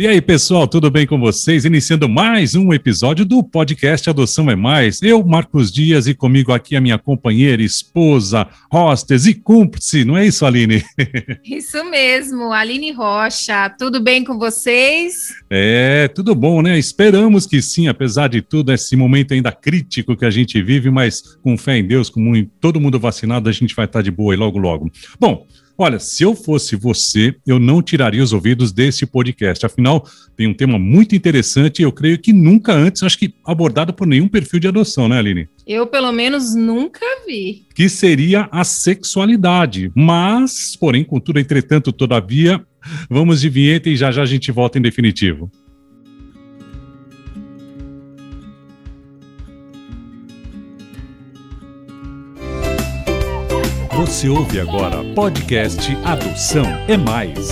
E aí, pessoal, tudo bem com vocês? Iniciando mais um episódio do podcast Adoção é Mais. Eu, Marcos Dias, e comigo aqui a minha companheira, esposa, hostess e cúmplice, não é isso, Aline? Isso mesmo, Aline Rocha. Tudo bem com vocês? É, tudo bom, né? Esperamos que sim, apesar de tudo, esse momento ainda crítico que a gente vive, mas com fé em Deus, com todo mundo vacinado, a gente vai estar de boa e logo, logo. Bom, Olha, se eu fosse você, eu não tiraria os ouvidos desse podcast. Afinal, tem um tema muito interessante e eu creio que nunca antes, acho que abordado por nenhum perfil de adoção, né, Aline? Eu, pelo menos, nunca vi. Que seria a sexualidade. Mas, porém, contudo, entretanto, todavia, vamos de vinheta e já já a gente volta em definitivo. Você ouve agora podcast Adoção é Mais.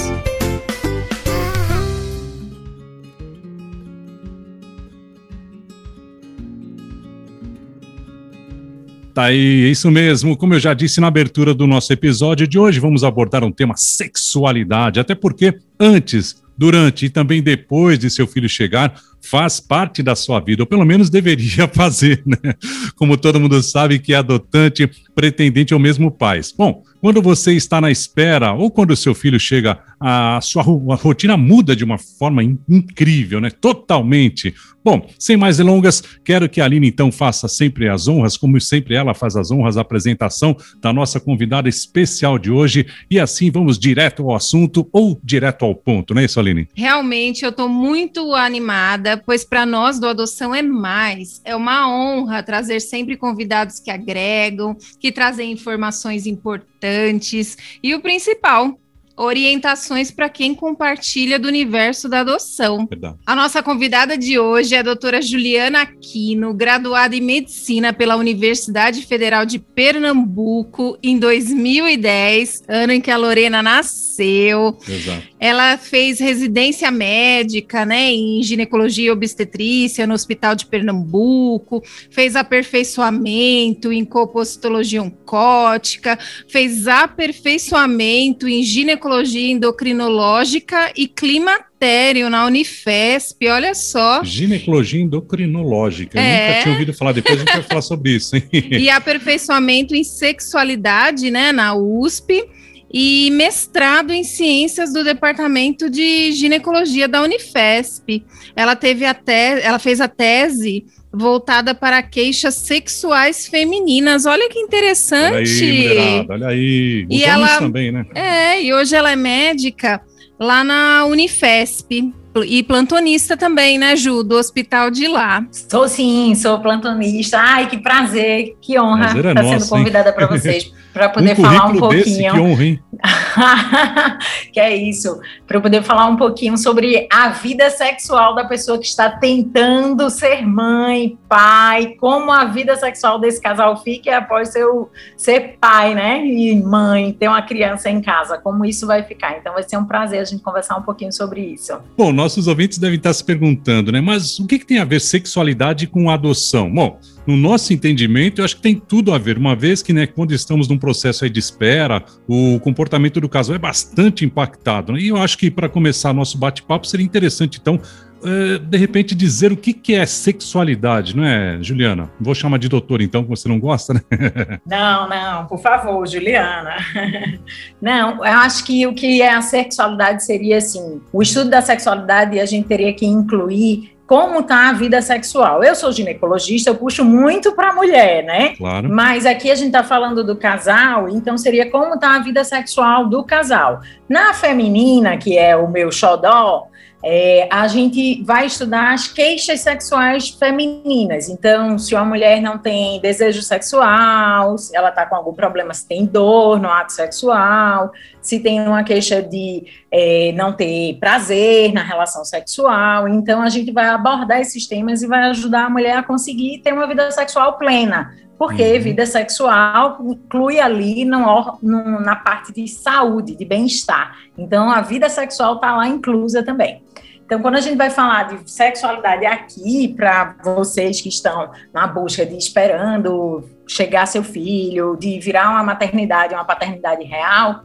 Tá aí, é isso mesmo. Como eu já disse na abertura do nosso episódio de hoje, vamos abordar um tema sexualidade, até porque antes durante e também depois de seu filho chegar, faz parte da sua vida, ou pelo menos deveria fazer, né? Como todo mundo sabe que é adotante, pretendente ou mesmo pais. Bom, quando você está na espera ou quando o seu filho chega, a sua a rotina muda de uma forma in incrível, né? Totalmente. Bom, sem mais delongas, quero que a Aline então faça sempre as honras, como sempre ela faz as honras, a apresentação da nossa convidada especial de hoje. E assim vamos direto ao assunto ou direto ao ponto, não é isso, Aline? Realmente, eu estou muito animada, pois para nós do Adoção é mais. É uma honra trazer sempre convidados que agregam, que trazem informações importantes e o principal, orientações para quem compartilha do universo da adoção. Verdade. A nossa convidada de hoje é a doutora Juliana Aquino, graduada em medicina pela Universidade Federal de Pernambuco em 2010, ano em que a Lorena nasceu. Exato. Ela fez residência médica, né, em ginecologia e obstetrícia no Hospital de Pernambuco, fez aperfeiçoamento em compositologia oncótica, fez aperfeiçoamento em ginecologia ginecologia endocrinológica e climatério na Unifesp, olha só. Ginecologia endocrinológica, é. eu nunca tinha ouvido falar, depois a gente vai falar sobre isso. Hein? E aperfeiçoamento em sexualidade, né, na USP e mestrado em ciências do departamento de ginecologia da Unifesp. Ela teve até, ela fez a tese voltada para queixas sexuais femininas. Olha que interessante. Olha aí, olha aí. e ela também, né? É, e hoje ela é médica lá na Unifesp. E plantonista também, né, Ju, do hospital de lá. Sou sim, sou plantonista. Ai, que prazer, que honra é estar sendo convidada para vocês. para poder um falar um pouquinho. Desse, que honra, hein? que é isso, para eu poder falar um pouquinho sobre a vida sexual da pessoa que está tentando ser mãe, pai, como a vida sexual desse casal fica após seu, ser pai, né? E mãe, ter uma criança em casa, como isso vai ficar. Então vai ser um prazer a gente conversar um pouquinho sobre isso. Bom, nossos ouvintes devem estar se perguntando, né? Mas o que, que tem a ver sexualidade com adoção? Bom, no nosso entendimento, eu acho que tem tudo a ver, uma vez que, né, quando estamos num processo aí de espera, o comportamento do casal é bastante impactado. Né? E eu acho que, para começar nosso bate-papo, seria interessante, então, é, de repente, dizer o que, que é sexualidade, não é, Juliana? Vou chamar de doutor, então, que você não gosta, né? Não, não, por favor, Juliana. Não, eu acho que o que é a sexualidade seria, assim, o estudo da sexualidade a gente teria que incluir como está a vida sexual. Eu sou ginecologista, eu puxo muito para a mulher, né? Claro. Mas aqui a gente está falando do casal, então seria como está a vida sexual do casal. Na feminina, que é o meu xodó, é, a gente vai estudar as queixas sexuais femininas. Então, se uma mulher não tem desejo sexual, se ela está com algum problema, se tem dor no ato sexual, se tem uma queixa de é, não ter prazer na relação sexual. Então, a gente vai abordar esses temas e vai ajudar a mulher a conseguir ter uma vida sexual plena porque uhum. vida sexual inclui ali no, no, na parte de saúde, de bem-estar. Então, a vida sexual está lá inclusa também. Então, quando a gente vai falar de sexualidade aqui, para vocês que estão na busca de esperando chegar seu filho, de virar uma maternidade, uma paternidade real,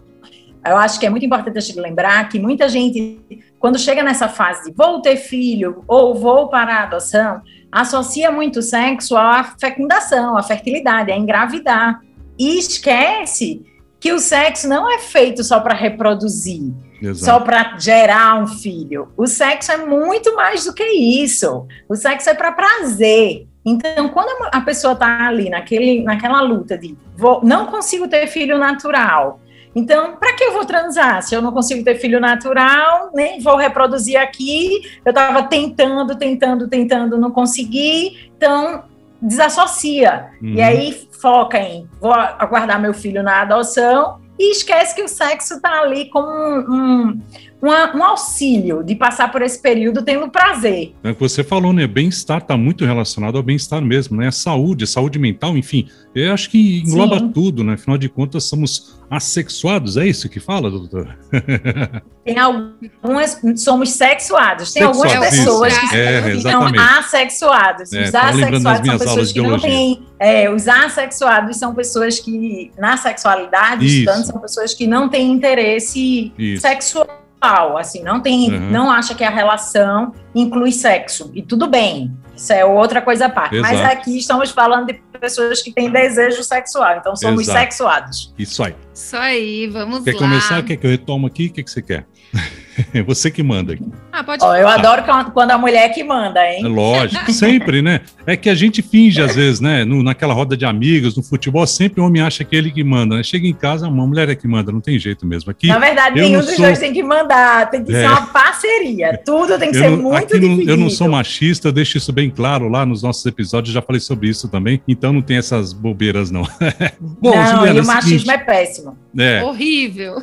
eu acho que é muito importante a gente lembrar que muita gente quando chega nessa fase de vou ter filho ou vou para a adoção, associa muito sexo à fecundação, à fertilidade, a engravidar. E esquece que o sexo não é feito só para reproduzir, Exato. só para gerar um filho. O sexo é muito mais do que isso. O sexo é para prazer. Então, quando a pessoa está ali naquele, naquela luta de vou, não consigo ter filho natural, então, para que eu vou transar? Se eu não consigo ter filho natural, nem vou reproduzir aqui. Eu estava tentando, tentando, tentando, não consegui. Então, desassocia. Uhum. E aí foca em vou aguardar meu filho na adoção e esquece que o sexo está ali como um, um, uma, um auxílio de passar por esse período tendo prazer. É o que você falou, né? Bem-estar está muito relacionado ao bem-estar mesmo, né? A saúde, saúde mental, enfim. Eu acho que engloba Sim. tudo, né? Afinal de contas, somos assexuados, é isso que fala, doutor? Tem algumas, somos sexuados. Tem algumas pessoas que é, são assexuados. É, os assexuados são pessoas que não têm. É, os assexuados são pessoas que, na sexualidade, estudando, são pessoas que não têm interesse isso. sexual assim, não tem, uhum. não acha que a relação inclui sexo, e tudo bem, isso é outra coisa à parte. Exato. Mas aqui estamos falando de pessoas que têm desejo sexual, então somos Exato. sexuados. Isso aí. Isso aí, vamos quer lá. Quer começar? Quer que eu retomo aqui? O que, que você quer? É você que manda aqui. Ah, pode oh, Eu adoro quando a mulher que manda, hein? É lógico, sempre, né? É que a gente finge, às vezes, né? No, naquela roda de amigos, no futebol, sempre o homem acha que é ele que manda, né? Chega em casa, uma mulher é que manda, não tem jeito mesmo. Aqui, Na verdade, nenhum dos sou... dois tem que mandar, tem que é. ser uma parceria. Tudo tem que eu ser não, muito não, Eu não sou machista, eu deixo isso bem claro lá nos nossos episódios, já falei sobre isso também, então não tem essas bobeiras, não. Bom, não, Juliana, e o é machismo seguinte, é péssimo. É. Horrível.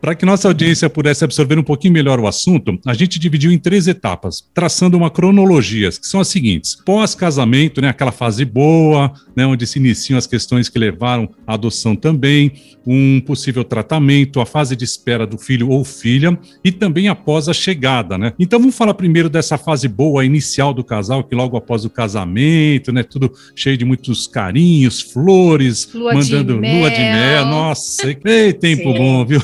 Para que nossa audiência pudesse absorver um pouquinho melhor o assunto, a gente dividiu em três etapas, traçando uma cronologia, que são as seguintes: pós-casamento, né, aquela fase boa, né, onde se iniciam as questões que levaram à adoção também, um possível tratamento, a fase de espera do filho ou filha e também após a chegada, né? Então vamos falar primeiro dessa fase boa inicial do casal, que logo após o casamento, né, tudo cheio de muitos carinhos, flores, lua mandando de lua de mel, nossa, ei, tempo Sim. bom, viu?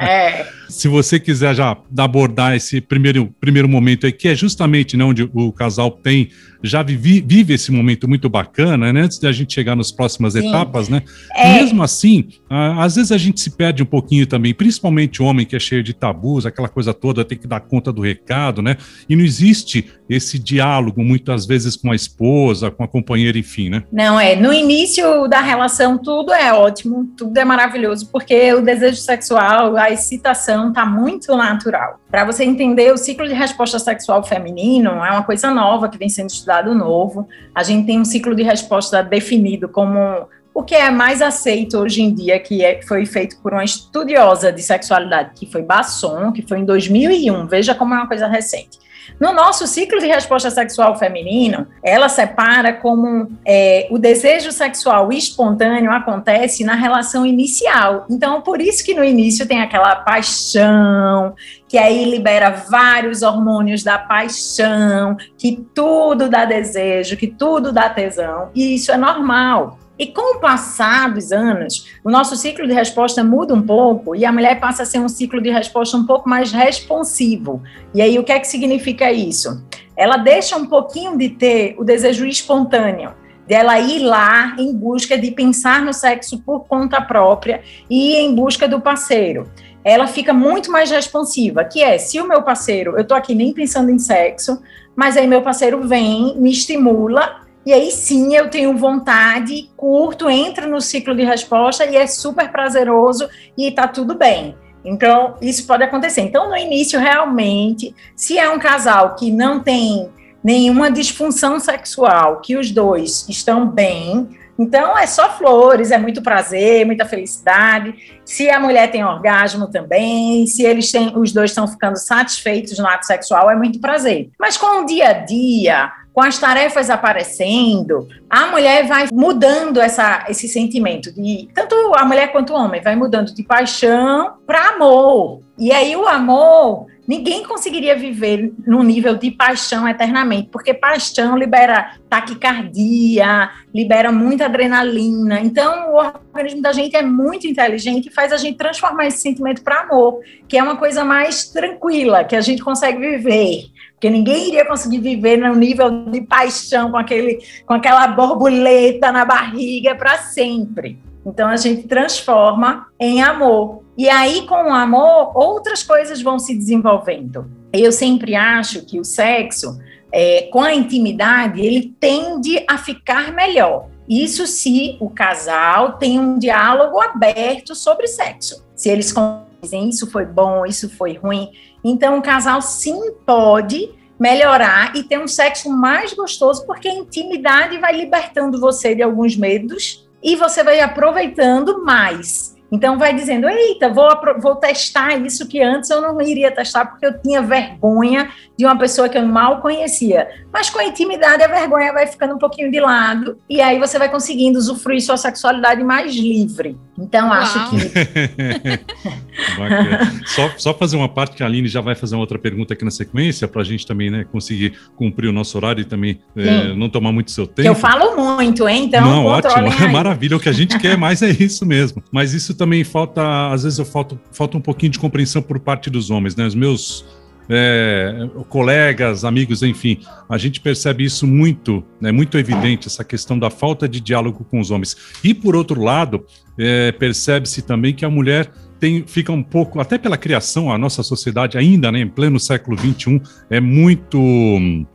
É. Se você quiser já abordar esse primeiro, primeiro momento aí, que é justamente né, onde o casal tem já vive, vive esse momento muito bacana, né? Antes da gente chegar nas próximas Sim. etapas, né? É... Mesmo assim, às vezes a gente se perde um pouquinho também, principalmente o homem que é cheio de tabus, aquela coisa toda, tem que dar conta do recado, né? E não existe esse diálogo muitas vezes com a esposa, com a companheira, enfim, né? Não, é. No início da relação, tudo é ótimo, tudo é maravilhoso, porque o desejo sexual, a excitação tá muito natural. Para você entender, o ciclo de resposta sexual feminino é uma coisa nova que vem sendo novo. A gente tem um ciclo de resposta definido como o que é mais aceito hoje em dia, que é, foi feito por uma estudiosa de sexualidade, que foi Basson, que foi em 2001. Veja como é uma coisa recente. No nosso ciclo de resposta sexual feminino, ela separa como é, o desejo sexual espontâneo acontece na relação inicial. Então, por isso que no início tem aquela paixão, que aí libera vários hormônios da paixão, que tudo dá desejo, que tudo dá tesão, e isso é normal. E com o passar dos anos, o nosso ciclo de resposta muda um pouco e a mulher passa a ser um ciclo de resposta um pouco mais responsivo. E aí, o que é que significa isso? Ela deixa um pouquinho de ter o desejo espontâneo, dela ir lá em busca de pensar no sexo por conta própria e em busca do parceiro. Ela fica muito mais responsiva, que é, se o meu parceiro, eu tô aqui nem pensando em sexo, mas aí meu parceiro vem, me estimula e aí sim eu tenho vontade, curto, entro no ciclo de resposta e é super prazeroso e tá tudo bem. Então, isso pode acontecer. Então, no início, realmente, se é um casal que não tem nenhuma disfunção sexual, que os dois estão bem, então é só flores, é muito prazer, muita felicidade. Se a mulher tem orgasmo também, se eles têm, os dois estão ficando satisfeitos no ato sexual, é muito prazer. Mas com o dia a dia, com as tarefas aparecendo, a mulher vai mudando essa, esse sentimento de tanto a mulher quanto o homem vai mudando de paixão para amor. E aí o amor ninguém conseguiria viver num nível de paixão eternamente, porque paixão libera taquicardia, libera muita adrenalina. Então, o organismo da gente é muito inteligente e faz a gente transformar esse sentimento para amor, que é uma coisa mais tranquila, que a gente consegue viver. Porque ninguém iria conseguir viver num nível de paixão com, aquele, com aquela borboleta na barriga para sempre. Então a gente transforma em amor. E aí, com o amor, outras coisas vão se desenvolvendo. Eu sempre acho que o sexo, é, com a intimidade, ele tende a ficar melhor. Isso se o casal tem um diálogo aberto sobre sexo. Se eles dizem isso foi bom, isso foi ruim. Então, o casal sim pode melhorar e ter um sexo mais gostoso, porque a intimidade vai libertando você de alguns medos e você vai aproveitando mais. Então, vai dizendo: eita, vou, vou testar isso que antes eu não iria testar porque eu tinha vergonha de uma pessoa que eu mal conhecia. Mas com a intimidade, a vergonha vai ficando um pouquinho de lado e aí você vai conseguindo usufruir sua sexualidade mais livre. Então, Uau. acho que. só, só fazer uma parte que a Aline já vai fazer uma outra pergunta aqui na sequência, para a gente também né, conseguir cumprir o nosso horário e também é, não tomar muito seu tempo. Que eu falo muito, hein? Então, não, ótimo, aí. maravilha. O que a gente quer mais é isso mesmo. Mas isso também falta, às vezes eu falta, falta um pouquinho de compreensão por parte dos homens, né? Os meus é, colegas, amigos, enfim, a gente percebe isso muito, é né, muito evidente, essa questão da falta de diálogo com os homens. E, por outro lado, é, percebe-se também que a mulher tem, fica um pouco, até pela criação, a nossa sociedade ainda, né, em pleno século XXI, é muito,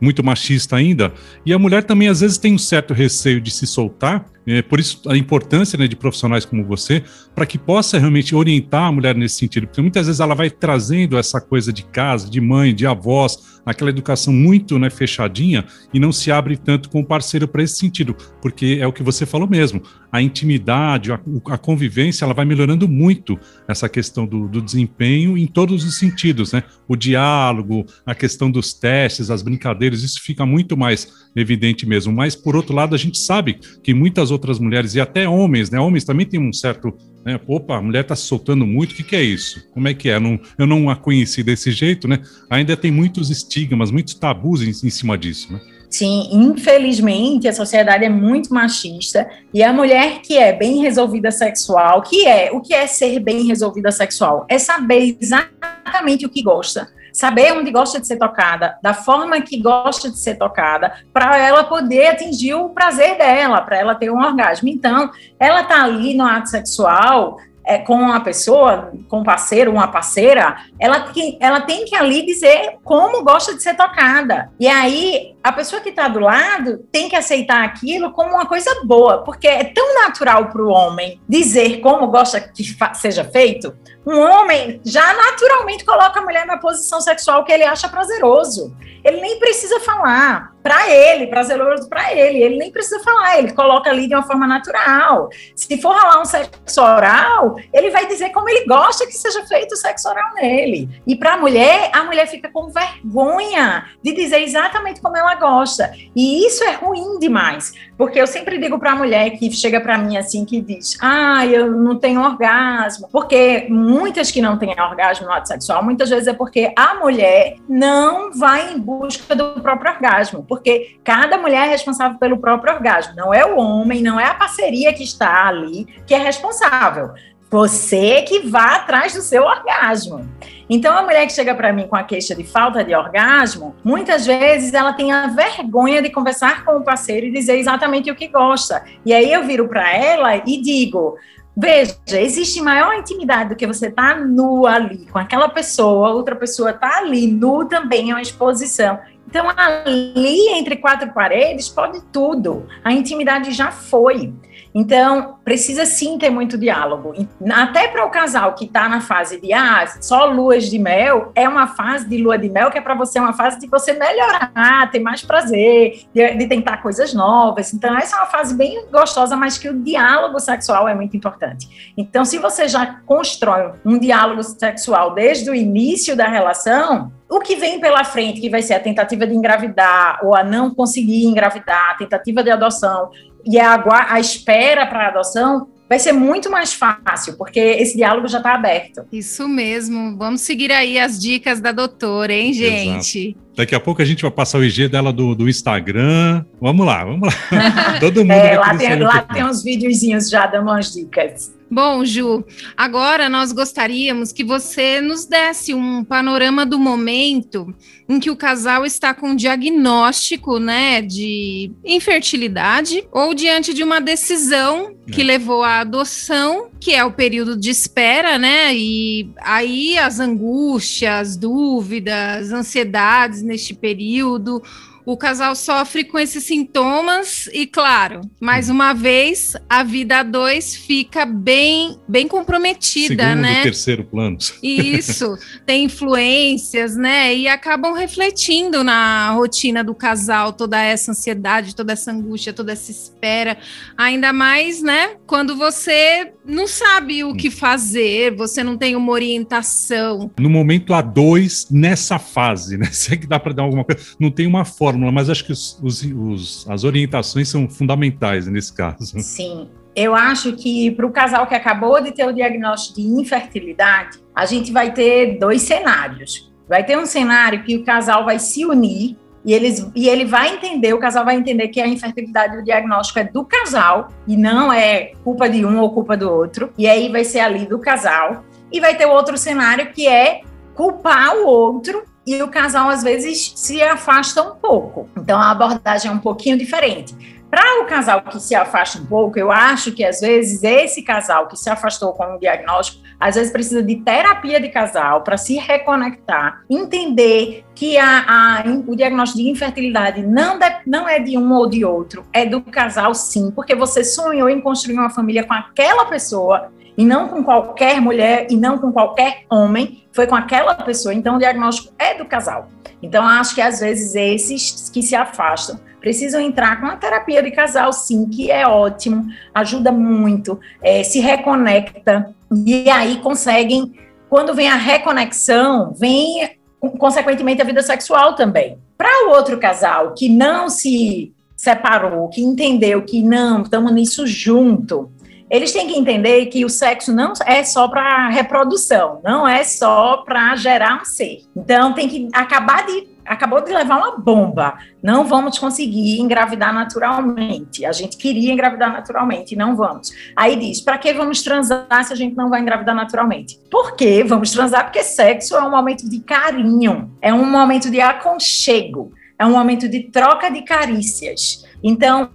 muito machista ainda, e a mulher também às vezes tem um certo receio de se soltar, é, por isso a importância né, de profissionais como você, para que possa realmente orientar a mulher nesse sentido, porque muitas vezes ela vai trazendo essa coisa de casa, de mãe, de avós, aquela educação muito né, fechadinha e não se abre tanto com o parceiro para esse sentido, porque é o que você falou mesmo, a intimidade, a, a convivência, ela vai melhorando muito essa questão do, do, desempenho em todos os sentidos, né? O diálogo, a questão dos testes, as brincadeiras, isso fica muito mais evidente mesmo. Mas, por outro lado, a gente sabe que muitas outras mulheres, e até homens, né? Homens também têm um certo. Né? Opa, a mulher está soltando muito, o que, que, é isso? Como é que é? Eu não, eu não a conheci desse jeito, né? Ainda tem muitos estigmas, muitos tabus em, em cima disso, né? Sim, infelizmente a sociedade é muito machista e a mulher que é bem resolvida sexual, que é o que é ser bem resolvida sexual? É saber exatamente o que gosta, saber onde gosta de ser tocada, da forma que gosta de ser tocada, para ela poder atingir o prazer dela, para ela ter um orgasmo. Então, ela tá ali no ato sexual é, com uma pessoa, com um parceiro, uma parceira, ela, que, ela tem que ali dizer como gosta de ser tocada. E aí, a pessoa que está do lado tem que aceitar aquilo como uma coisa boa, porque é tão natural para o homem dizer como gosta que seja feito. Um homem já naturalmente coloca a mulher na posição sexual que ele acha prazeroso. Ele nem precisa falar para ele, prazeroso para ele. Ele nem precisa falar, ele coloca ali de uma forma natural. Se for rolar um sexo oral, ele vai dizer como ele gosta que seja feito o sexo oral nele. E para a mulher, a mulher fica com vergonha de dizer exatamente como ela gosta. E isso é ruim demais, porque eu sempre digo para a mulher que chega para mim assim que diz: "Ah, eu não tenho orgasmo". Porque muitas que não têm orgasmo no ato sexual, muitas vezes é porque a mulher não vai em busca do próprio orgasmo porque cada mulher é responsável pelo próprio orgasmo. Não é o homem, não é a parceria que está ali que é responsável. Você que vá atrás do seu orgasmo. Então, a mulher que chega para mim com a queixa de falta de orgasmo, muitas vezes ela tem a vergonha de conversar com o parceiro e dizer exatamente o que gosta. E aí eu viro para ela e digo: Veja, existe maior intimidade do que você tá nu ali com aquela pessoa, outra pessoa tá ali nu também é uma exposição. Então, ali entre quatro paredes, pode tudo. A intimidade já foi. Então, precisa sim ter muito diálogo. Até para o casal que está na fase de ah, só luas de mel, é uma fase de lua de mel que é para você uma fase de você melhorar, ter mais prazer, de, de, tentar coisas novas. Então, essa é uma fase bem gostosa, mas que o diálogo sexual é muito importante. Então, se você já constrói um diálogo sexual desde o início da relação, o que vem pela frente, que vai ser a tentativa de engravidar ou a não conseguir engravidar, a tentativa de adoção, e a, a espera para a adoção vai ser muito mais fácil, porque esse diálogo já está aberto. Isso mesmo. Vamos seguir aí as dicas da doutora, hein, gente? Exato. Daqui a pouco a gente vai passar o IG dela do, do Instagram. Vamos lá, vamos lá. Todo mundo. É, lá tem, lá tem uns videozinhos já dando umas dicas. Bom, Ju, agora nós gostaríamos que você nos desse um panorama do momento em que o casal está com diagnóstico, né, de infertilidade ou diante de uma decisão que é. levou à adoção, que é o período de espera, né? E aí as angústias, dúvidas, ansiedades neste período, o casal sofre com esses sintomas e, claro, mais uma vez, a vida a dois fica bem, bem comprometida, Segundo né? terceiro plano. Isso, tem influências, né? E acabam refletindo na rotina do casal toda essa ansiedade, toda essa angústia, toda essa espera. Ainda mais, né? Quando você não sabe o que fazer, você não tem uma orientação. No momento a dois, nessa fase, né? Se é que dá para dar alguma coisa, não tem uma forma fórmula, mas acho que os, os, os, as orientações são fundamentais nesse caso. Sim. Eu acho que para o casal que acabou de ter o diagnóstico de infertilidade, a gente vai ter dois cenários. Vai ter um cenário que o casal vai se unir e, eles, e ele vai entender, o casal vai entender que a infertilidade do diagnóstico é do casal e não é culpa de um ou culpa do outro. E aí vai ser ali do casal. E vai ter o outro cenário que é culpar o outro e o casal às vezes se afasta um pouco. Então a abordagem é um pouquinho diferente. Para o casal que se afasta um pouco, eu acho que às vezes esse casal que se afastou com o diagnóstico, às vezes precisa de terapia de casal para se reconectar, entender que a, a, o diagnóstico de infertilidade não, de, não é de um ou de outro, é do casal sim, porque você sonhou em construir uma família com aquela pessoa e não com qualquer mulher e não com qualquer homem, foi com aquela pessoa. Então, o diagnóstico é do casal. Então, acho que às vezes esses que se afastam precisam entrar com a terapia de casal, sim, que é ótimo, ajuda muito, é, se reconecta e aí conseguem. Quando vem a reconexão, vem consequentemente a vida sexual também. Para o outro casal que não se separou, que entendeu que não, estamos nisso junto, eles têm que entender que o sexo não é só para reprodução, não é só para gerar um ser. Então tem que acabar de acabou de levar uma bomba. Não vamos conseguir engravidar naturalmente. A gente queria engravidar naturalmente e não vamos. Aí diz: para que vamos transar se a gente não vai engravidar naturalmente? Por que vamos transar? Porque sexo é um momento de carinho, é um momento de aconchego, é um momento de troca de carícias. Então,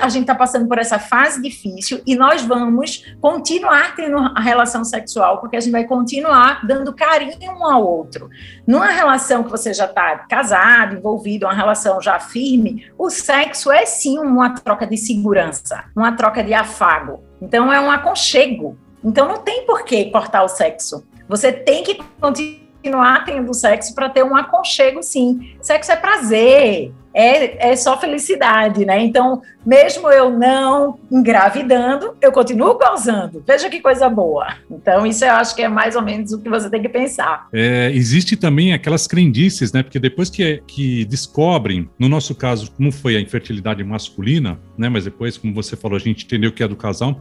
a gente está passando por essa fase difícil e nós vamos continuar tendo a relação sexual, porque a gente vai continuar dando carinho um ao outro. Numa relação que você já está casado, envolvido, uma relação já firme, o sexo é sim uma troca de segurança, uma troca de afago. Então, é um aconchego. Então, não tem por que cortar o sexo. Você tem que continuar tendo sexo para ter um aconchego, sim. Sexo é prazer, é, é só felicidade, né? Então, mesmo eu não engravidando, eu continuo gozando. Veja que coisa boa. Então, isso eu acho que é mais ou menos o que você tem que pensar. É, existe também aquelas crendices, né? Porque depois que, que descobrem, no nosso caso, como foi a infertilidade masculina, né? Mas depois, como você falou, a gente entendeu que é do casal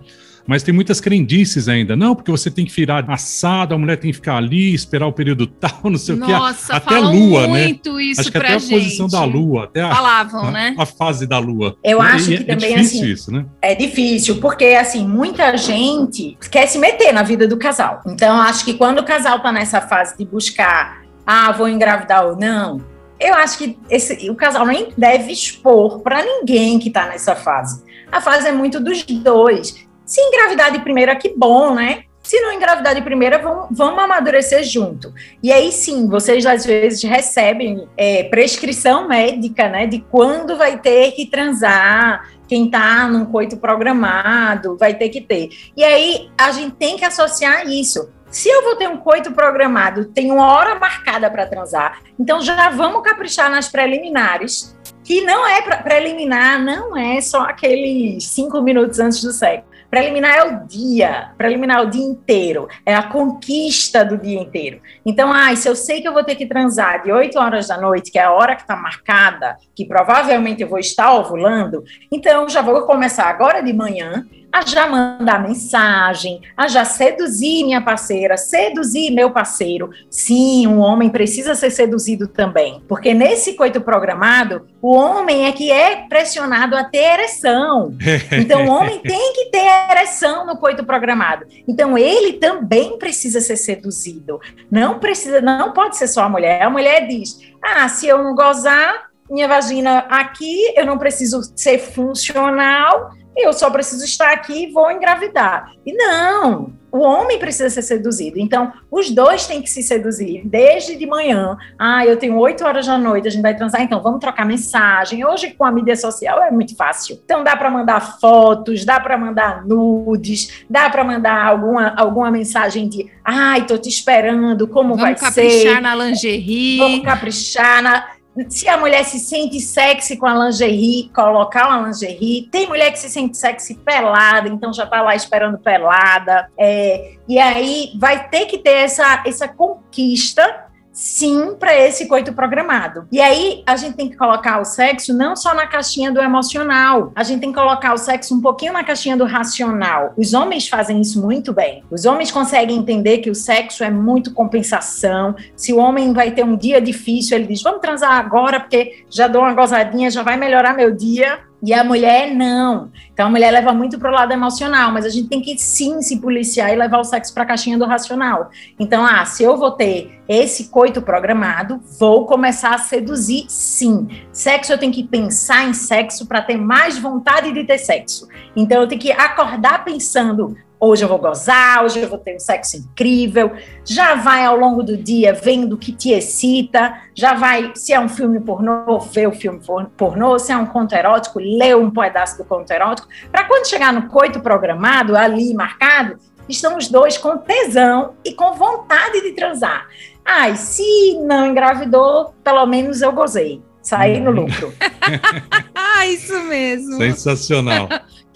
mas tem muitas crendices ainda. Não, porque você tem que virar assado, a mulher tem que ficar ali, esperar o período tal, não sei Nossa, o que. Até a lua, né? Isso Acho que até a gente. posição da lua, até a, Falavam, a, né? a fase da lua. Eu e, acho que é também é difícil assim, isso, né? É difícil, porque assim, muita gente quer se meter na vida do casal. Então, acho que quando o casal tá nessa fase de buscar, ah, vou engravidar ou não, eu acho que esse, o casal nem deve expor para ninguém que está nessa fase. A fase é muito dos dois. Se engravidar de primeira, que bom, né? Se não engravidar de primeira, vamos, vamos amadurecer junto. E aí sim, vocês às vezes recebem é, prescrição médica, né? De quando vai ter que transar, quem está num coito programado, vai ter que ter. E aí a gente tem que associar isso. Se eu vou ter um coito programado, tem uma hora marcada para transar, então já vamos caprichar nas preliminares, que não é preliminar, não é só aqueles cinco minutos antes do sexo. Preliminar é o dia, preliminar é o dia inteiro, é a conquista do dia inteiro. Então, ah, se eu sei que eu vou ter que transar de 8 horas da noite, que é a hora que está marcada, que provavelmente eu vou estar ovulando, então já vou começar agora de manhã a já mandar mensagem, a já seduzir minha parceira, seduzir meu parceiro. Sim, um homem precisa ser seduzido também, porque nesse coito programado, o homem é que é pressionado a ter ereção. Então, o homem tem que ter ereção no coito programado. Então, ele também precisa ser seduzido. Não precisa, não pode ser só a mulher. A mulher diz: "Ah, se eu não gozar, minha vagina aqui, eu não preciso ser funcional, eu só preciso estar aqui e vou engravidar. E não, o homem precisa ser seduzido. Então, os dois têm que se seduzir desde de manhã. Ah, eu tenho oito horas da noite, a gente vai transar, então vamos trocar mensagem. Hoje, com a mídia social, é muito fácil. Então, dá para mandar fotos, dá para mandar nudes, dá para mandar alguma, alguma mensagem de ai, tô te esperando, como vamos vai ser. Vamos caprichar na lingerie. Vamos caprichar na se a mulher se sente sexy com a lingerie, colocar uma lingerie. Tem mulher que se sente sexy pelada, então já tá lá esperando pelada. É, e aí vai ter que ter essa, essa conquista sim para esse coito programado. E aí a gente tem que colocar o sexo não só na caixinha do emocional, a gente tem que colocar o sexo um pouquinho na caixinha do racional. Os homens fazem isso muito bem. Os homens conseguem entender que o sexo é muito compensação. Se o homem vai ter um dia difícil, ele diz: "Vamos transar agora porque já dou uma gozadinha, já vai melhorar meu dia". E a mulher não. Então a mulher leva muito para o lado emocional, mas a gente tem que sim se policiar e levar o sexo para a caixinha do racional. Então, ah, se eu vou ter esse coito programado, vou começar a seduzir sim. Sexo eu tenho que pensar em sexo para ter mais vontade de ter sexo. Então eu tenho que acordar pensando Hoje eu vou gozar, hoje eu vou ter um sexo incrível. Já vai ao longo do dia vendo o que te excita. Já vai, se é um filme pornô, ver o filme pornô. Se é um conto erótico, ler um pedaço do conto erótico. Para quando chegar no coito programado, ali marcado, estão os dois com tesão e com vontade de transar. Ai, se não engravidou, pelo menos eu gozei. Saí no lucro. ah, isso mesmo. Sensacional.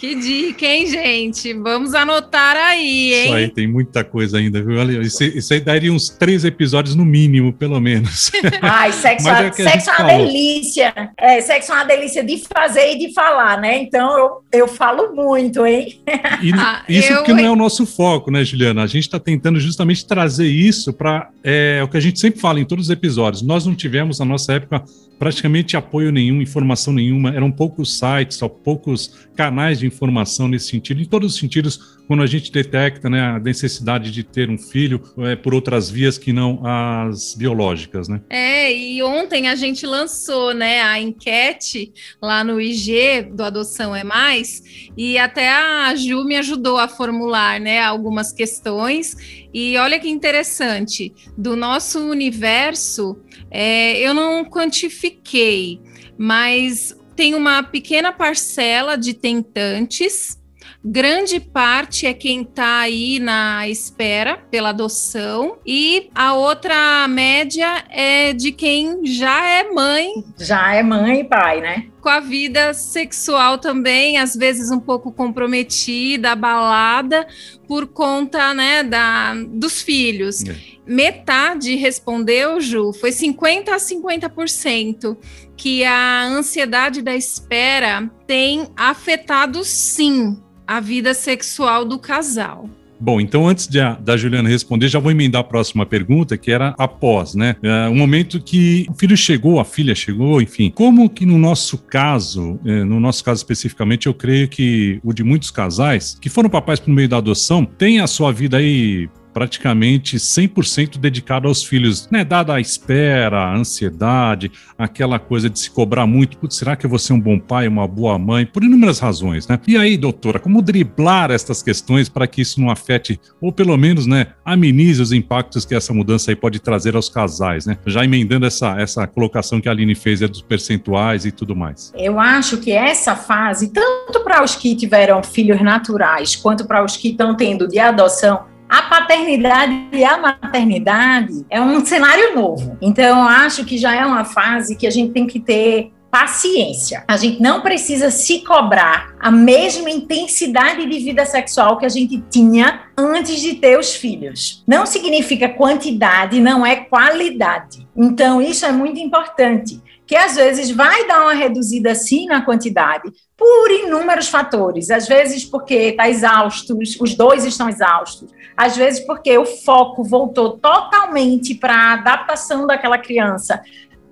Que dica, hein, gente? Vamos anotar aí, hein? Isso aí, tem muita coisa ainda, viu? Isso, isso aí daria uns três episódios no mínimo, pelo menos. Ai, sexo, é, sexo é uma falou. delícia. É, sexo é uma delícia de fazer e de falar, né? Então eu, eu falo muito, hein? E, ah, isso eu... porque não é o nosso foco, né, Juliana? A gente está tentando justamente trazer isso para é, o que a gente sempre fala em todos os episódios. Nós não tivemos, na nossa época, praticamente apoio nenhum, informação nenhuma, eram poucos sites, só poucos canais de informação nesse sentido, em todos os sentidos, quando a gente detecta né, a necessidade de ter um filho é, por outras vias que não as biológicas, né? É, e ontem a gente lançou né, a enquete lá no IG do Adoção é Mais, e até a Ju me ajudou a formular né, algumas questões, e olha que interessante, do nosso universo, é, eu não quantifiquei, mas tem uma pequena parcela de tentantes. Grande parte é quem está aí na espera pela adoção, e a outra média é de quem já é mãe. Já é mãe e pai, né? com a vida sexual também, às vezes um pouco comprometida, abalada por conta, né, da, dos filhos. É. Metade respondeu, Ju, foi 50 a 50% que a ansiedade da espera tem afetado sim a vida sexual do casal. Bom, então antes de a, da Juliana responder, já vou emendar a próxima pergunta, que era após, né? É, o momento que o filho chegou, a filha chegou, enfim. Como que no nosso caso, é, no nosso caso especificamente, eu creio que o de muitos casais que foram papais por meio da adoção, tem a sua vida aí praticamente 100% dedicado aos filhos, né? Dada a espera, a ansiedade, aquela coisa de se cobrar muito, Putz, será que eu vou ser um bom pai, uma boa mãe? Por inúmeras razões, né? E aí, doutora, como driblar estas questões para que isso não afete, ou pelo menos, né, amenize os impactos que essa mudança aí pode trazer aos casais, né? Já emendando essa, essa colocação que a Aline fez é dos percentuais e tudo mais. Eu acho que essa fase, tanto para os que tiveram filhos naturais, quanto para os que estão tendo de adoção, a paternidade e a maternidade é um cenário novo. Então, eu acho que já é uma fase que a gente tem que ter paciência. A gente não precisa se cobrar a mesma intensidade de vida sexual que a gente tinha antes de ter os filhos. Não significa quantidade, não é qualidade. Então, isso é muito importante que às vezes vai dar uma reduzida sim na quantidade, por inúmeros fatores. Às vezes porque está exausto, os dois estão exaustos. Às vezes porque o foco voltou totalmente para a adaptação daquela criança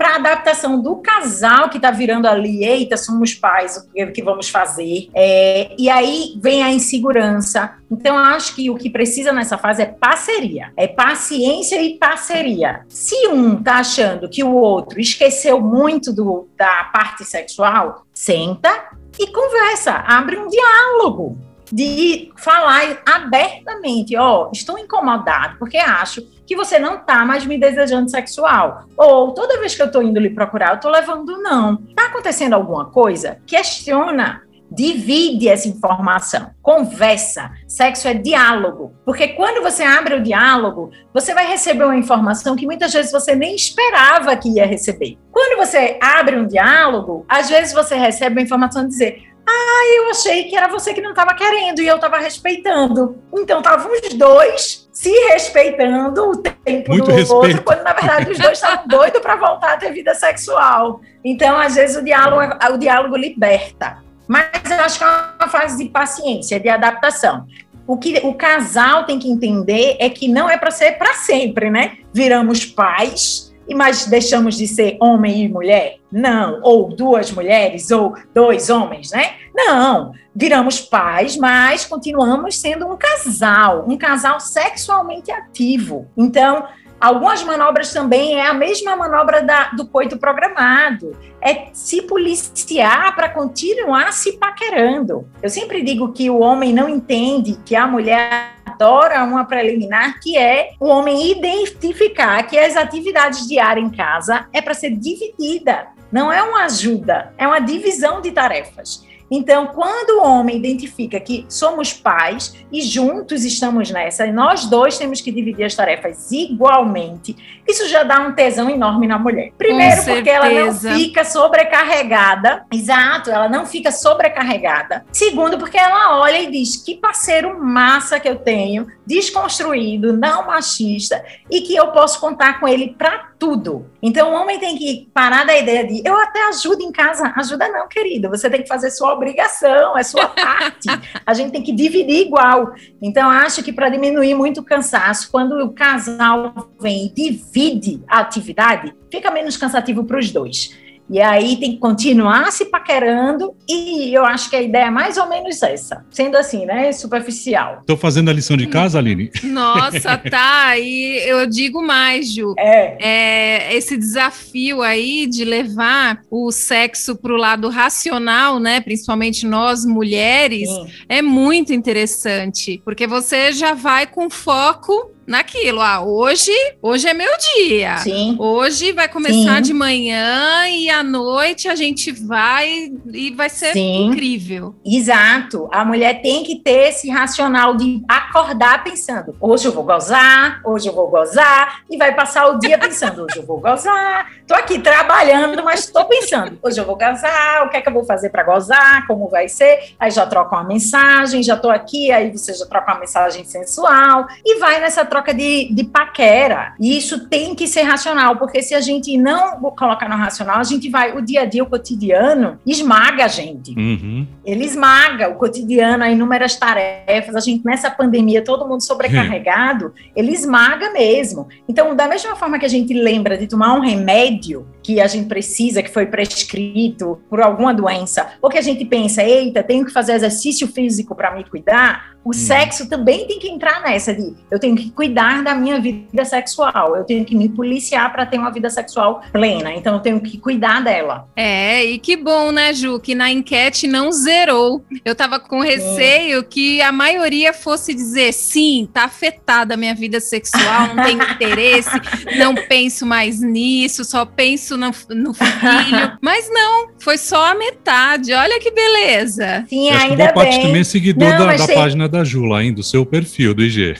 para a adaptação do casal que está virando ali, eita, somos pais, o que vamos fazer? É, e aí vem a insegurança. Então, acho que o que precisa nessa fase é parceria, é paciência e parceria. Se um está achando que o outro esqueceu muito do, da parte sexual, senta e conversa, abre um diálogo de falar abertamente, ó, oh, estou incomodado porque acho que você não tá mais me desejando sexual. Ou toda vez que eu tô indo lhe procurar, eu tô levando não. Tá acontecendo alguma coisa? Questiona. Divide essa informação, conversa. Sexo é diálogo, porque quando você abre o diálogo, você vai receber uma informação que muitas vezes você nem esperava que ia receber. Quando você abre um diálogo, às vezes você recebe uma informação de dizer: ah, eu achei que era você que não estava querendo e eu estava respeitando. Então estavam os dois se respeitando o tempo Muito do respeito. outro, quando na verdade os dois estavam doidos para voltar a ter vida sexual. Então, às vezes, o diálogo, o diálogo liberta. Mas eu acho que é uma fase de paciência, de adaptação. O que o casal tem que entender é que não é para ser para sempre, né? Viramos pais mas deixamos de ser homem e mulher? Não. Ou duas mulheres, ou dois homens, né? Não. Viramos pais, mas continuamos sendo um casal, um casal sexualmente ativo. Então, Algumas manobras também é a mesma manobra da, do coito programado. É se policiar para continuar se paquerando. Eu sempre digo que o homem não entende que a mulher adora uma preliminar, que é o homem identificar que as atividades diárias em casa é para ser dividida. Não é uma ajuda, é uma divisão de tarefas. Então, quando o homem identifica que somos pais e juntos estamos nessa, e nós dois temos que dividir as tarefas igualmente, isso já dá um tesão enorme na mulher. Primeiro, porque ela não fica sobrecarregada. Exato, ela não fica sobrecarregada. Segundo, porque ela olha e diz: que parceiro massa que eu tenho, desconstruído, não machista, e que eu posso contar com ele para tudo. Então, o homem tem que parar da ideia de eu até ajudo em casa. Ajuda não, querido. Você tem que fazer sua obrigação, é sua parte. A gente tem que dividir igual. Então, acho que para diminuir muito o cansaço, quando o casal vem e divide a atividade, fica menos cansativo para os dois. E aí tem que continuar se paquerando, e eu acho que a ideia é mais ou menos essa. Sendo assim, né? Superficial. Estou fazendo a lição de casa, Aline? Nossa, tá. E eu digo mais, Ju. É. é esse desafio aí de levar o sexo para o lado racional, né? Principalmente nós mulheres, Sim. é muito interessante. Porque você já vai com foco naquilo. Ah, hoje, hoje é meu dia. Sim. Hoje vai começar Sim. de manhã e à noite a gente vai e vai ser Sim. incrível. Exato. A mulher tem que ter esse racional de acordar pensando: hoje eu vou gozar, hoje eu vou gozar, e vai passar o dia pensando: hoje eu vou gozar. Tô aqui trabalhando, mas estou pensando: hoje eu vou gozar, o que é que eu vou fazer para gozar, como vai ser? Aí já troca uma mensagem, já tô aqui, aí você já troca uma mensagem sensual e vai nessa troca de, de paquera. E isso tem que ser racional, porque se a gente não colocar no racional, a gente vai, o dia a dia, o cotidiano, esmaga a gente. Uhum. Ele esmaga o cotidiano, as inúmeras tarefas. A gente, nessa pandemia, todo mundo sobrecarregado, ele esmaga mesmo. Então, da mesma forma que a gente lembra de tomar um remédio que a gente precisa, que foi prescrito por alguma doença, ou que a gente pensa, eita, tenho que fazer exercício físico para me cuidar, o hum. sexo também tem que entrar nessa de eu tenho que cuidar da minha vida sexual, eu tenho que me policiar para ter uma vida sexual plena, então eu tenho que cuidar dela. É, e que bom, né, Ju, que na enquete não zerou. Eu tava com receio sim. que a maioria fosse dizer sim, tá afetada a minha vida sexual, não tenho interesse, não penso mais nisso, só penso no, no filho. Mas não, foi só a metade. Olha que beleza. Sim, ainda bem. parte também é seguidor não, da, da página da Ju lá, hein? Do seu perfil do IG.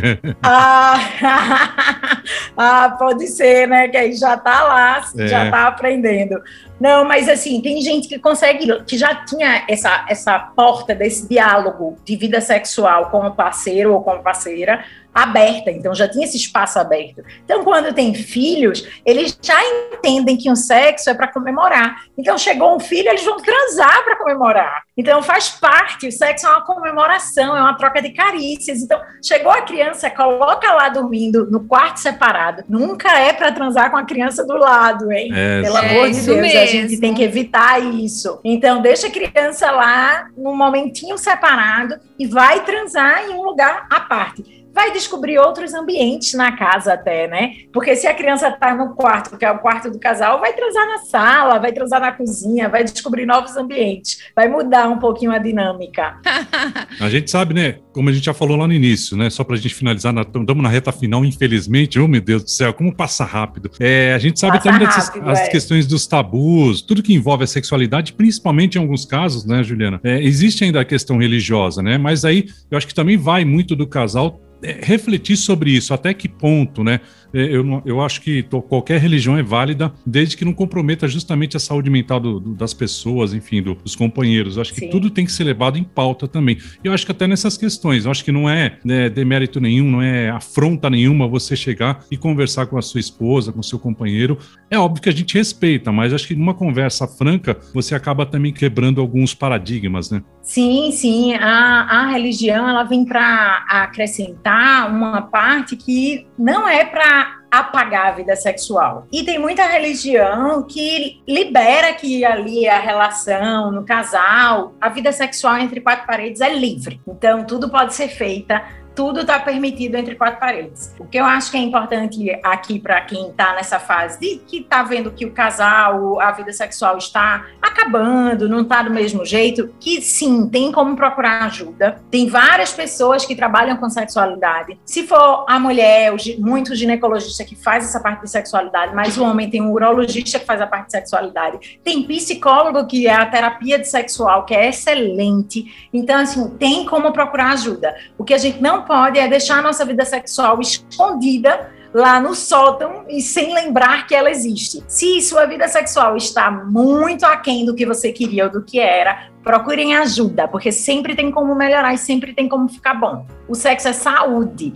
ah, ah, pode ser, né? Que aí já tá lá, é. já tá aprendendo. Não, mas assim, tem gente que consegue, que já tinha essa, essa porta desse diálogo de vida sexual com o parceiro ou com a parceira, aberta, então já tinha esse espaço aberto. Então, quando tem filhos, eles já entendem que um sexo é para comemorar. Então, chegou um filho, eles vão transar para comemorar. Então, faz parte, o sexo é uma comemoração, é uma troca de carícias. Então, chegou a criança, coloca lá dormindo no quarto separado. Nunca é para transar com a criança do lado, hein? É, Pelo é amor de Deus, mesmo. A gente tem que evitar isso. Então, deixa a criança lá num momentinho separado e vai transar em um lugar à parte vai descobrir outros ambientes na casa até, né? Porque se a criança está no quarto, que é o quarto do casal, vai transar na sala, vai transar na cozinha, vai descobrir novos ambientes, vai mudar um pouquinho a dinâmica. a gente sabe, né? Como a gente já falou lá no início, né? Só para a gente finalizar, estamos na reta final, infelizmente. Oh, meu Deus do céu, como passa rápido. É, a gente sabe passa também dessas, rápido, as é. questões dos tabus, tudo que envolve a sexualidade, principalmente em alguns casos, né, Juliana? É, existe ainda a questão religiosa, né? Mas aí eu acho que também vai muito do casal refletir sobre isso, até que ponto, né? É, eu, eu acho que qualquer religião é válida, desde que não comprometa justamente a saúde mental do, do, das pessoas, enfim, do, dos companheiros. Eu acho que Sim. tudo tem que ser levado em pauta também. E eu acho que até nessas questões, eu acho que não é né, demérito nenhum, não é afronta nenhuma você chegar e conversar com a sua esposa, com o seu companheiro. É óbvio que a gente respeita, mas acho que numa conversa franca, você acaba também quebrando alguns paradigmas, né? Sim, sim. A, a religião ela vem para acrescentar uma parte que não é para apagar a vida sexual. E tem muita religião que libera que ali a relação no casal, a vida sexual entre quatro paredes é livre. Então tudo pode ser feita tudo está permitido entre quatro paredes. O que eu acho que é importante aqui para quem está nessa fase de que está vendo que o casal, a vida sexual está acabando, não está do mesmo jeito, que sim, tem como procurar ajuda. Tem várias pessoas que trabalham com sexualidade. Se for a mulher, muito ginecologista que faz essa parte de sexualidade, mas o homem tem um urologista que faz a parte de sexualidade. Tem psicólogo que é a terapia de sexual, que é excelente. Então, assim, tem como procurar ajuda. O que a gente não pode é deixar a nossa vida sexual escondida lá no sótão e sem lembrar que ela existe. Se sua vida sexual está muito aquém do que você queria ou do que era, procurem ajuda, porque sempre tem como melhorar e sempre tem como ficar bom. O sexo é saúde.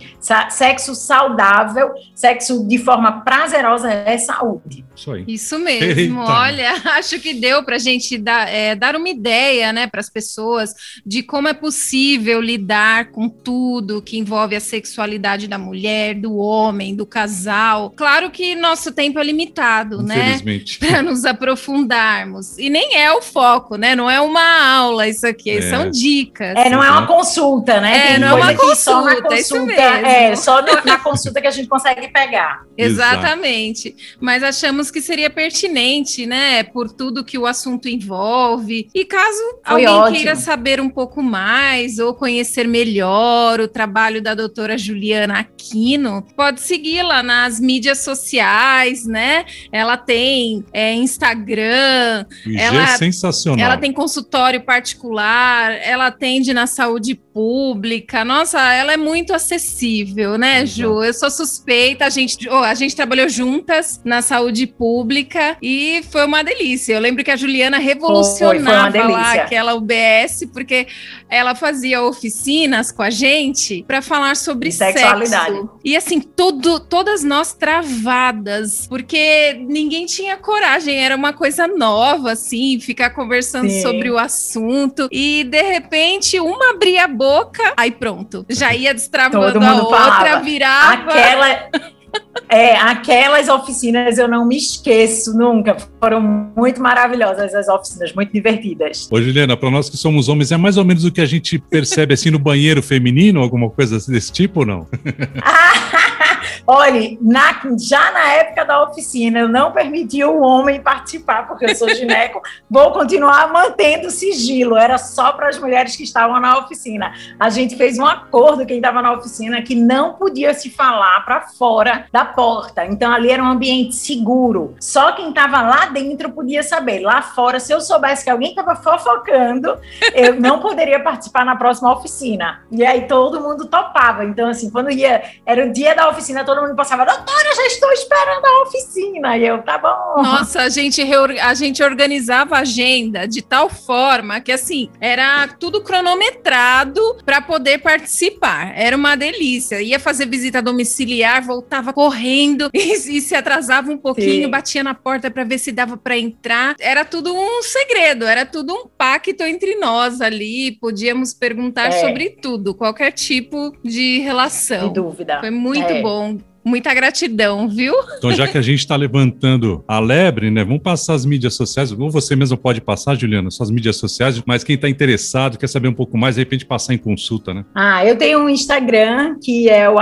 Sexo saudável, sexo de forma prazerosa é saúde. Isso aí. Isso mesmo. Eita. Olha, acho que deu para a gente dar, é, dar uma ideia né, para as pessoas de como é possível lidar com tudo que envolve a sexualidade da mulher, do homem, do casal. Claro que nosso tempo é limitado, né? Para nos aprofundarmos. E nem é o foco, né? Não é uma aula isso aqui, é. são dicas. É, não é uma consulta, né? É, não é uma consulta, só na consulta, é, só no, na consulta que a gente consegue pegar. Exatamente. Mas achamos que seria pertinente, né, por tudo que o assunto envolve. E caso Foi alguém ótimo. queira saber um pouco mais ou conhecer melhor o trabalho da doutora Juliana Aquino, pode segui-la nas mídias sociais, né? Ela tem é, Instagram. ela, é sensacional. Ela tem consultório consultório particular, ela atende na saúde pública. Nossa, ela é muito acessível, né, Ju? Eu sou suspeita, a gente, oh, a gente trabalhou juntas na saúde pública e foi uma delícia. Eu lembro que a Juliana revolucionava foi, foi lá aquela UBS, porque ela fazia oficinas com a gente para falar sobre sexualidade. Sexo. E assim, tudo, todas nós travadas, porque ninguém tinha coragem, era uma coisa nova, assim, ficar conversando Sim. sobre o assunto. E de repente, uma abria a boca, aí pronto, já ia destravando a outra, falava. virava. Aquela. É, aquelas oficinas eu não me esqueço nunca. Foram muito maravilhosas as oficinas, muito divertidas. Ô, Juliana, para nós que somos homens, é mais ou menos o que a gente percebe assim no banheiro feminino, alguma coisa desse tipo ou não? Olha, na, já na época da oficina, eu não permiti o homem participar, porque eu sou gineco. Vou continuar mantendo sigilo. Era só para as mulheres que estavam na oficina. A gente fez um acordo, quem estava na oficina, que não podia se falar para fora da porta. Então, ali era um ambiente seguro. Só quem estava lá dentro podia saber. Lá fora, se eu soubesse que alguém estava fofocando, eu não poderia participar na próxima oficina. E aí todo mundo topava. Então, assim, quando ia, era o dia da oficina oficina, todo mundo passava, doutora, já estou esperando a oficina. E eu, tá bom. Nossa, a gente, a gente organizava a agenda de tal forma que, assim, era tudo cronometrado para poder participar. Era uma delícia. Ia fazer visita domiciliar, voltava correndo e, e se atrasava um pouquinho, Sim. batia na porta para ver se dava para entrar. Era tudo um segredo, era tudo um pacto entre nós ali. Podíamos perguntar é. sobre tudo, qualquer tipo de relação. Sem dúvida. Foi muito é. bom. people Muita gratidão, viu? Então, já que a gente está levantando a lebre, né? Vamos passar as mídias sociais. Ou você mesmo pode passar, Juliana, suas mídias sociais, mas quem está interessado, quer saber um pouco mais, de repente passar em consulta, né? Ah, eu tenho um Instagram que é o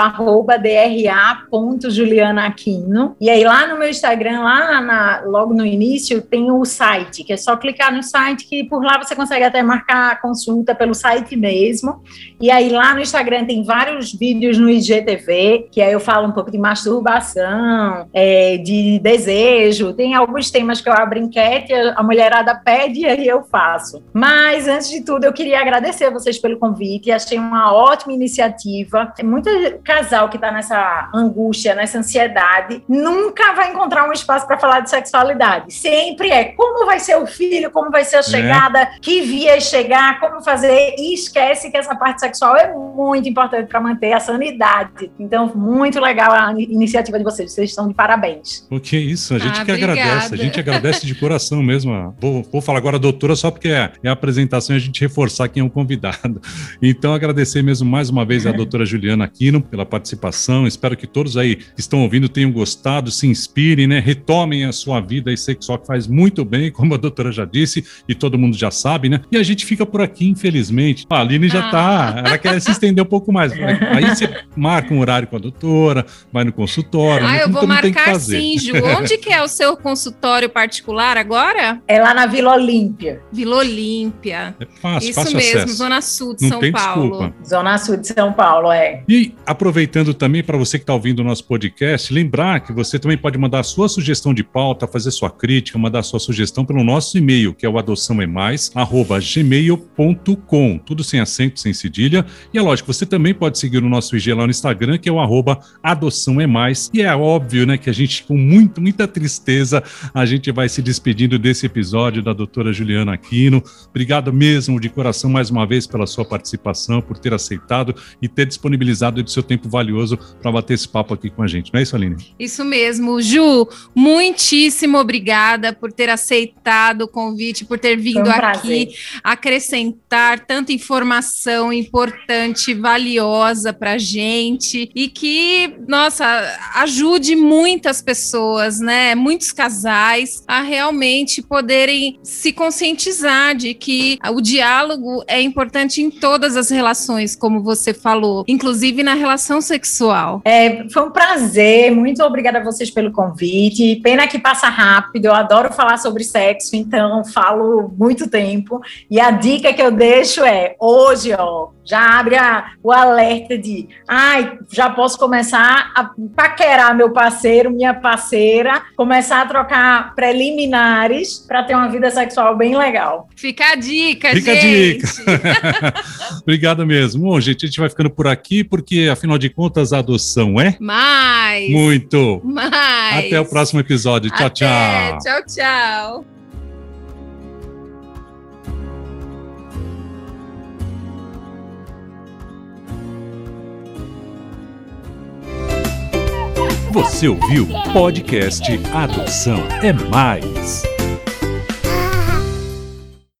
dra.julianaquino. E aí, lá no meu Instagram, lá na, logo no início, tem o site, que é só clicar no site, que por lá você consegue até marcar a consulta pelo site mesmo. E aí, lá no Instagram tem vários vídeos no IGTV, que aí eu falo um pouco de masturbação, é, de desejo. Tem alguns temas que eu abro enquete, a mulherada pede e aí eu faço. Mas, antes de tudo, eu queria agradecer a vocês pelo convite. Achei uma ótima iniciativa. Muito casal que está nessa angústia, nessa ansiedade, nunca vai encontrar um espaço para falar de sexualidade. Sempre é como vai ser o filho, como vai ser a é. chegada, é. que via chegar, como fazer. E esquece que essa parte sexual é muito importante para manter a sanidade. Então, muito legal a iniciativa de vocês. Vocês estão de parabéns. O que é isso? A gente ah, que obrigada. agradece. A gente agradece de coração mesmo. Vou, vou falar agora doutora só porque é, é a apresentação e a gente reforçar quem é o convidado. Então, agradecer mesmo mais uma vez a doutora Juliana Aquino pela participação. Espero que todos aí que estão ouvindo tenham gostado, se inspirem, né? Retomem a sua vida sexual que faz muito bem, como a doutora já disse e todo mundo já sabe, né? E a gente fica por aqui, infelizmente. A Aline já ah. tá, ela quer se estender um pouco mais. Aí você marca um horário com a doutora, vai no consultório. Ah, eu vou marcar sim, Ju. Onde que é o seu consultório particular agora? É lá na Vila Olímpia. Vila Olímpia. É fácil, Isso fácil mesmo, acesso. Zona Sul de Não São Paulo. Desculpa. Zona Sul de São Paulo, é. E aproveitando também para você que está ouvindo o nosso podcast, lembrar que você também pode mandar sua sugestão de pauta, fazer sua crítica, mandar sua sugestão pelo nosso e-mail, que é o adoçãoemais@gmail.com. Tudo sem acento, sem cedilha. E é lógico, você também pode seguir o nosso IG lá no Instagram, que é o arroba adoção é mais. E é óbvio, né, que a gente, com muito, muita tristeza, a gente vai se despedindo desse episódio da doutora Juliana Aquino. Obrigado mesmo de coração mais uma vez pela sua participação, por ter aceitado e ter disponibilizado o seu tempo valioso para bater esse papo aqui com a gente. Não é isso, Aline? Isso mesmo. Ju, muitíssimo obrigada por ter aceitado o convite, por ter vindo um aqui acrescentar tanta informação importante, valiosa para gente e que, nossa, ajude muitas pessoas, né? Muitos casais a realmente poderem se conscientizar de que o diálogo é importante em todas as relações, como você falou, inclusive na relação sexual. É, foi um prazer, muito obrigada a vocês pelo convite. Pena que passa rápido, eu adoro falar sobre sexo, então falo muito tempo. E a dica que eu deixo é: hoje, ó, já abre a, o alerta de, ai, já posso começar a paquerar meu parceiro, minha parceira, começar a trocar preliminares para ter uma vida sexual bem legal. Fica a dica, Fica gente. a dica. Obrigado mesmo. Bom, gente, a gente vai ficando por aqui porque, afinal de contas, a adoção é mais. Muito. Mais. Até o próximo episódio. Tchau, Até. tchau. Tchau, tchau. Você ouviu podcast Adoção é Mais.